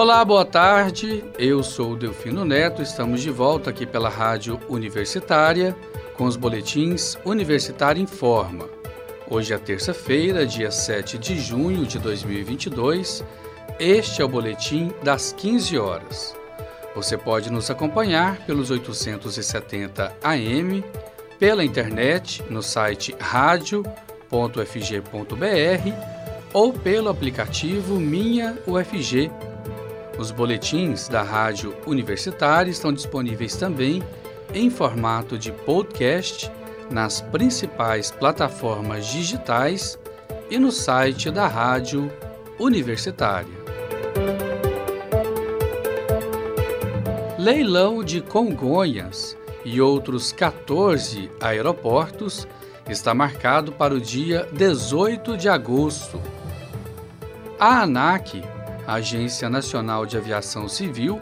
Olá, boa tarde. Eu sou o Delfino Neto. Estamos de volta aqui pela Rádio Universitária com os boletins Universitário Informa. Hoje é terça-feira, dia 7 de junho de 2022. Este é o boletim das 15 horas. Você pode nos acompanhar pelos 870 AM, pela internet no site radio.fg.br ou pelo aplicativo Minha UFG. Os boletins da Rádio Universitária estão disponíveis também em formato de podcast nas principais plataformas digitais e no site da Rádio Universitária. Leilão de Congonhas e outros 14 aeroportos está marcado para o dia 18 de agosto. A ANAC, Agência Nacional de Aviação Civil,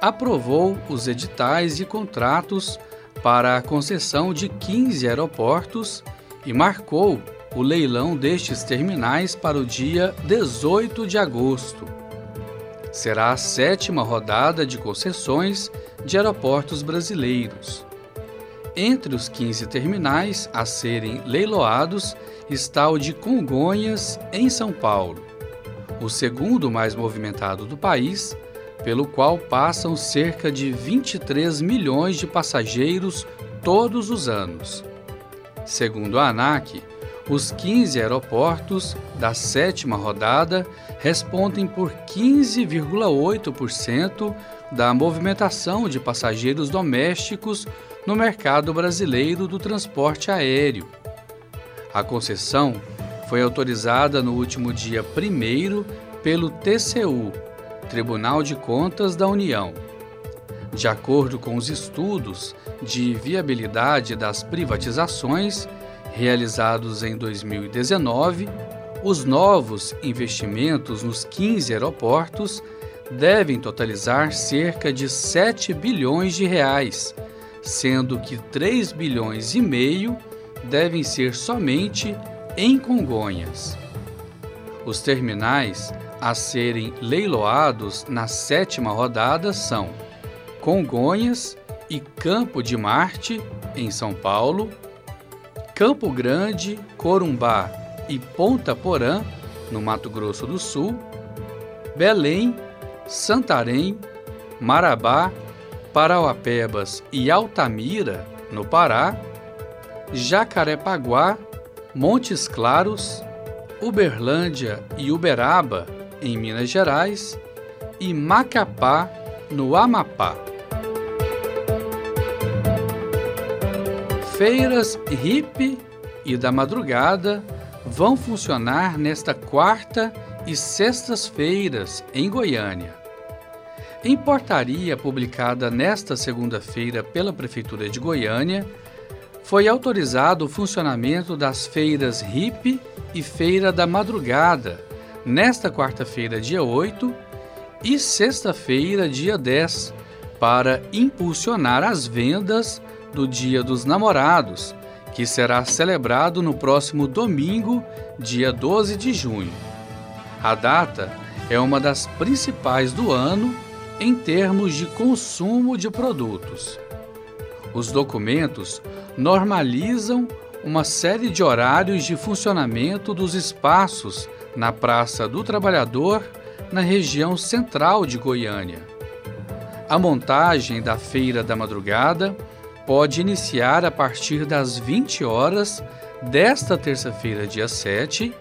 aprovou os editais e contratos para a concessão de 15 aeroportos e marcou o leilão destes terminais para o dia 18 de agosto. Será a sétima rodada de concessões de aeroportos brasileiros. Entre os 15 terminais a serem leiloados está o de Congonhas, em São Paulo, o segundo mais movimentado do país pelo qual passam cerca de 23 milhões de passageiros todos os anos. Segundo a ANAC, os 15 aeroportos da sétima rodada respondem por 15,8% da movimentação de passageiros domésticos no mercado brasileiro do transporte aéreo. A concessão foi autorizada no último dia 1 pelo TCU, Tribunal de Contas da União. De acordo com os estudos de viabilidade das privatizações realizados em 2019, os novos investimentos nos 15 aeroportos devem totalizar cerca de 7 bilhões de reais, sendo que 3 bilhões e meio devem ser somente em Congonhas. Os terminais a serem leiloados na sétima rodada são Congonhas e Campo de Marte, em São Paulo, Campo Grande, Corumbá e Ponta Porã, no Mato Grosso do Sul, Belém, Santarém, Marabá, Parauapebas e Altamira, no Pará, Jacarepaguá, Montes Claros, Uberlândia e Uberaba, em Minas Gerais, e Macapá, no Amapá. Feiras hippie e da madrugada vão funcionar nesta quarta e sextas-feiras em Goiânia. Em portaria publicada nesta segunda-feira pela Prefeitura de Goiânia, foi autorizado o funcionamento das feiras hippie e Feira da Madrugada, nesta quarta-feira, dia 8, e sexta-feira, dia 10, para impulsionar as vendas do Dia dos Namorados, que será celebrado no próximo domingo, dia 12 de junho. A data é uma das principais do ano em termos de consumo de produtos. Os documentos normalizam uma série de horários de funcionamento dos espaços na Praça do Trabalhador, na região central de Goiânia. A montagem da Feira da Madrugada pode iniciar a partir das 20 horas desta terça-feira, dia 7,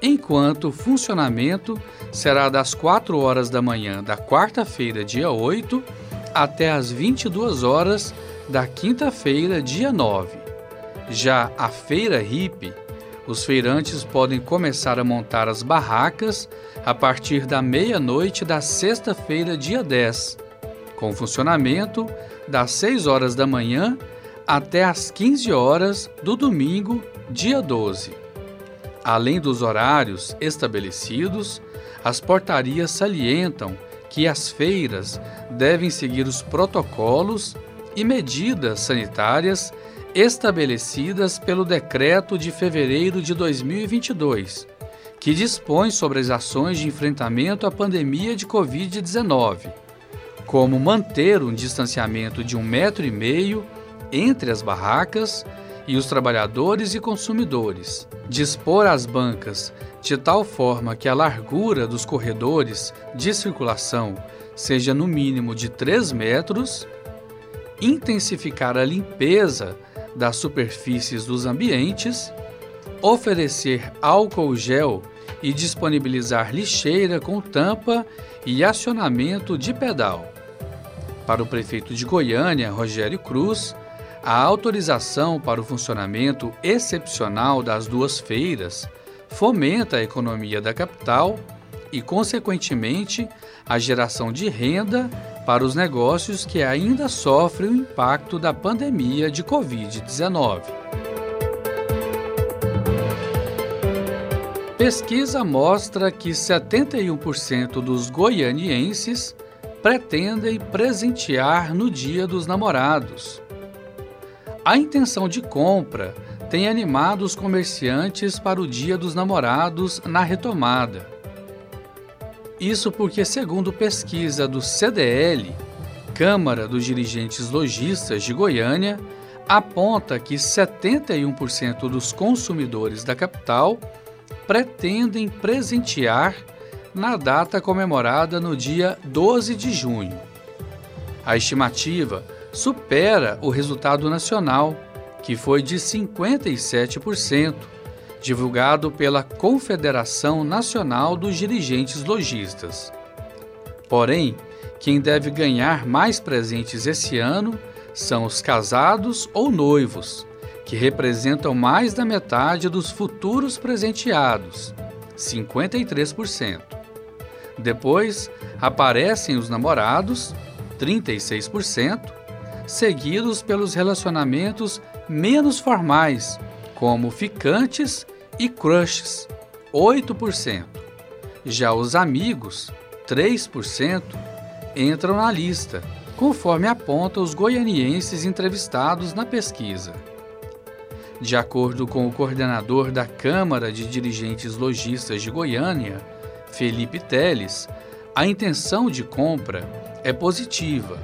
enquanto o funcionamento será das 4 horas da manhã da quarta-feira, dia 8, até as 22 horas da quinta-feira, dia 9. Já a feira hippie, os feirantes podem começar a montar as barracas a partir da meia-noite da sexta-feira, dia 10, com funcionamento das 6 horas da manhã até as 15 horas do domingo, dia 12. Além dos horários estabelecidos, as portarias salientam que as feiras devem seguir os protocolos e medidas sanitárias estabelecidas pelo decreto de fevereiro de 2022, que dispõe sobre as ações de enfrentamento à pandemia de Covid-19, como manter um distanciamento de um metro e meio entre as barracas e os trabalhadores e consumidores, dispor as bancas de tal forma que a largura dos corredores de circulação seja no mínimo de 3 metros, intensificar a limpeza das superfícies dos ambientes, oferecer álcool gel e disponibilizar lixeira com tampa e acionamento de pedal. Para o prefeito de Goiânia, Rogério Cruz, a autorização para o funcionamento excepcional das duas feiras fomenta a economia da capital e, consequentemente, a geração de renda para os negócios que ainda sofrem o impacto da pandemia de Covid-19. Pesquisa mostra que 71% dos goianienses pretendem presentear no Dia dos Namorados. A intenção de compra tem animado os comerciantes para o Dia dos Namorados na retomada. Isso porque, segundo pesquisa do CDL, Câmara dos Dirigentes Logistas de Goiânia, aponta que 71% dos consumidores da capital pretendem presentear na data comemorada no dia 12 de junho. A estimativa supera o resultado nacional, que foi de 57%, divulgado pela Confederação Nacional dos Dirigentes Logistas. Porém, quem deve ganhar mais presentes esse ano são os casados ou noivos, que representam mais da metade dos futuros presenteados, 53%. Depois aparecem os namorados, 36%, seguidos pelos relacionamentos menos formais, como ficantes e crushes, 8%. Já os amigos, 3%, entram na lista, conforme aponta os goianienses entrevistados na pesquisa. De acordo com o coordenador da Câmara de Dirigentes Logistas de Goiânia, Felipe Teles, a intenção de compra é positiva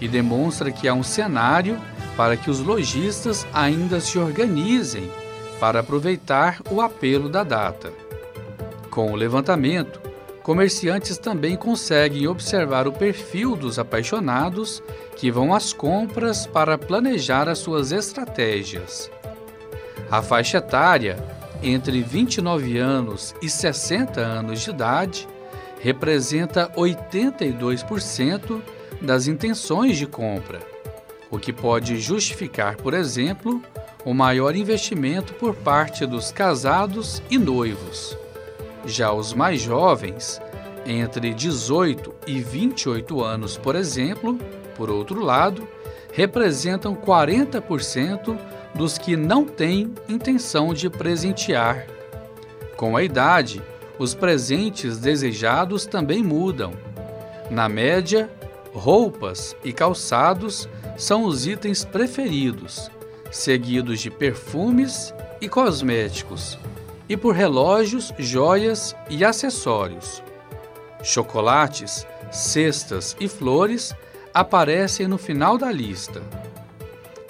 e demonstra que há um cenário para que os lojistas ainda se organizem para aproveitar o apelo da data. Com o levantamento, comerciantes também conseguem observar o perfil dos apaixonados que vão às compras para planejar as suas estratégias. A faixa etária, entre 29 anos e 60 anos de idade, representa 82% das intenções de compra o que pode justificar, por exemplo, o maior investimento por parte dos casados e noivos. Já os mais jovens, entre 18 e 28 anos, por exemplo, por outro lado, representam 40% dos que não têm intenção de presentear. Com a idade, os presentes desejados também mudam. Na média, roupas e calçados são os itens preferidos, seguidos de perfumes e cosméticos, e por relógios, joias e acessórios. Chocolates, cestas e flores aparecem no final da lista.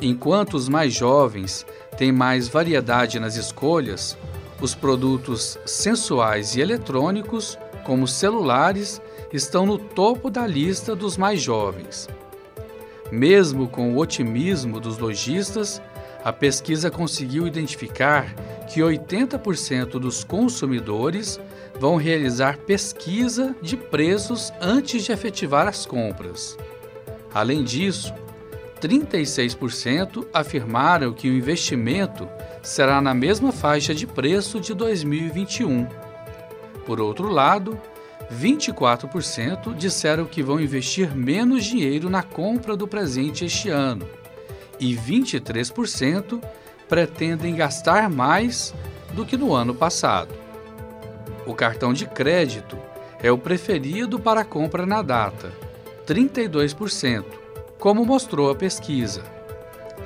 Enquanto os mais jovens têm mais variedade nas escolhas, os produtos sensuais e eletrônicos, como celulares, estão no topo da lista dos mais jovens. Mesmo com o otimismo dos lojistas, a pesquisa conseguiu identificar que 80% dos consumidores vão realizar pesquisa de preços antes de efetivar as compras. Além disso, 36% afirmaram que o investimento será na mesma faixa de preço de 2021. Por outro lado, 24% disseram que vão investir menos dinheiro na compra do presente este ano e 23% pretendem gastar mais do que no ano passado. O cartão de crédito é o preferido para compra na data, 32%, como mostrou a pesquisa.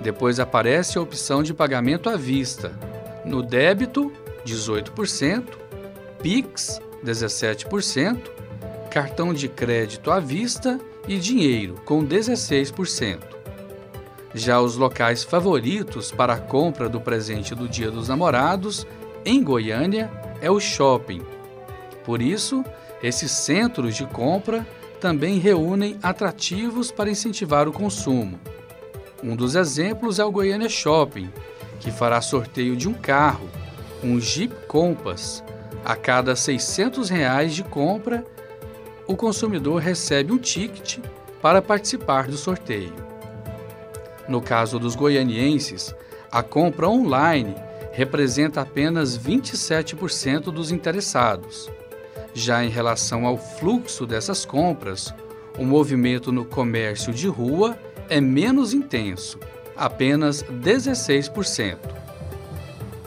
Depois aparece a opção de pagamento à vista, no débito, 18%, Pix 17%, cartão de crédito à vista e dinheiro com 16%. Já os locais favoritos para a compra do presente do Dia dos Namorados em Goiânia é o shopping. Por isso, esses centros de compra também reúnem atrativos para incentivar o consumo. Um dos exemplos é o Goiânia Shopping, que fará sorteio de um carro, um Jeep Compass. A cada 600 reais de compra, o consumidor recebe um ticket para participar do sorteio. No caso dos goianienses, a compra online representa apenas 27% dos interessados. Já em relação ao fluxo dessas compras, o movimento no comércio de rua é menos intenso, apenas 16%.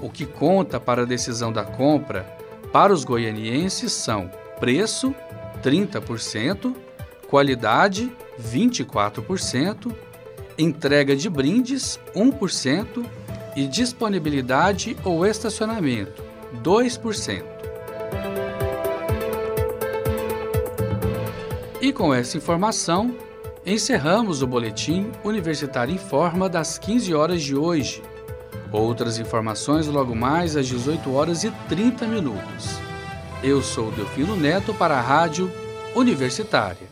O que conta para a decisão da compra para os goianienses são preço, 30%, qualidade, 24%, entrega de brindes, 1% e disponibilidade ou estacionamento, 2%. E com essa informação, encerramos o boletim Universitário em Forma das 15 horas de hoje. Outras informações logo mais às 18 horas e 30 minutos. Eu sou Delfino Neto para a Rádio Universitária.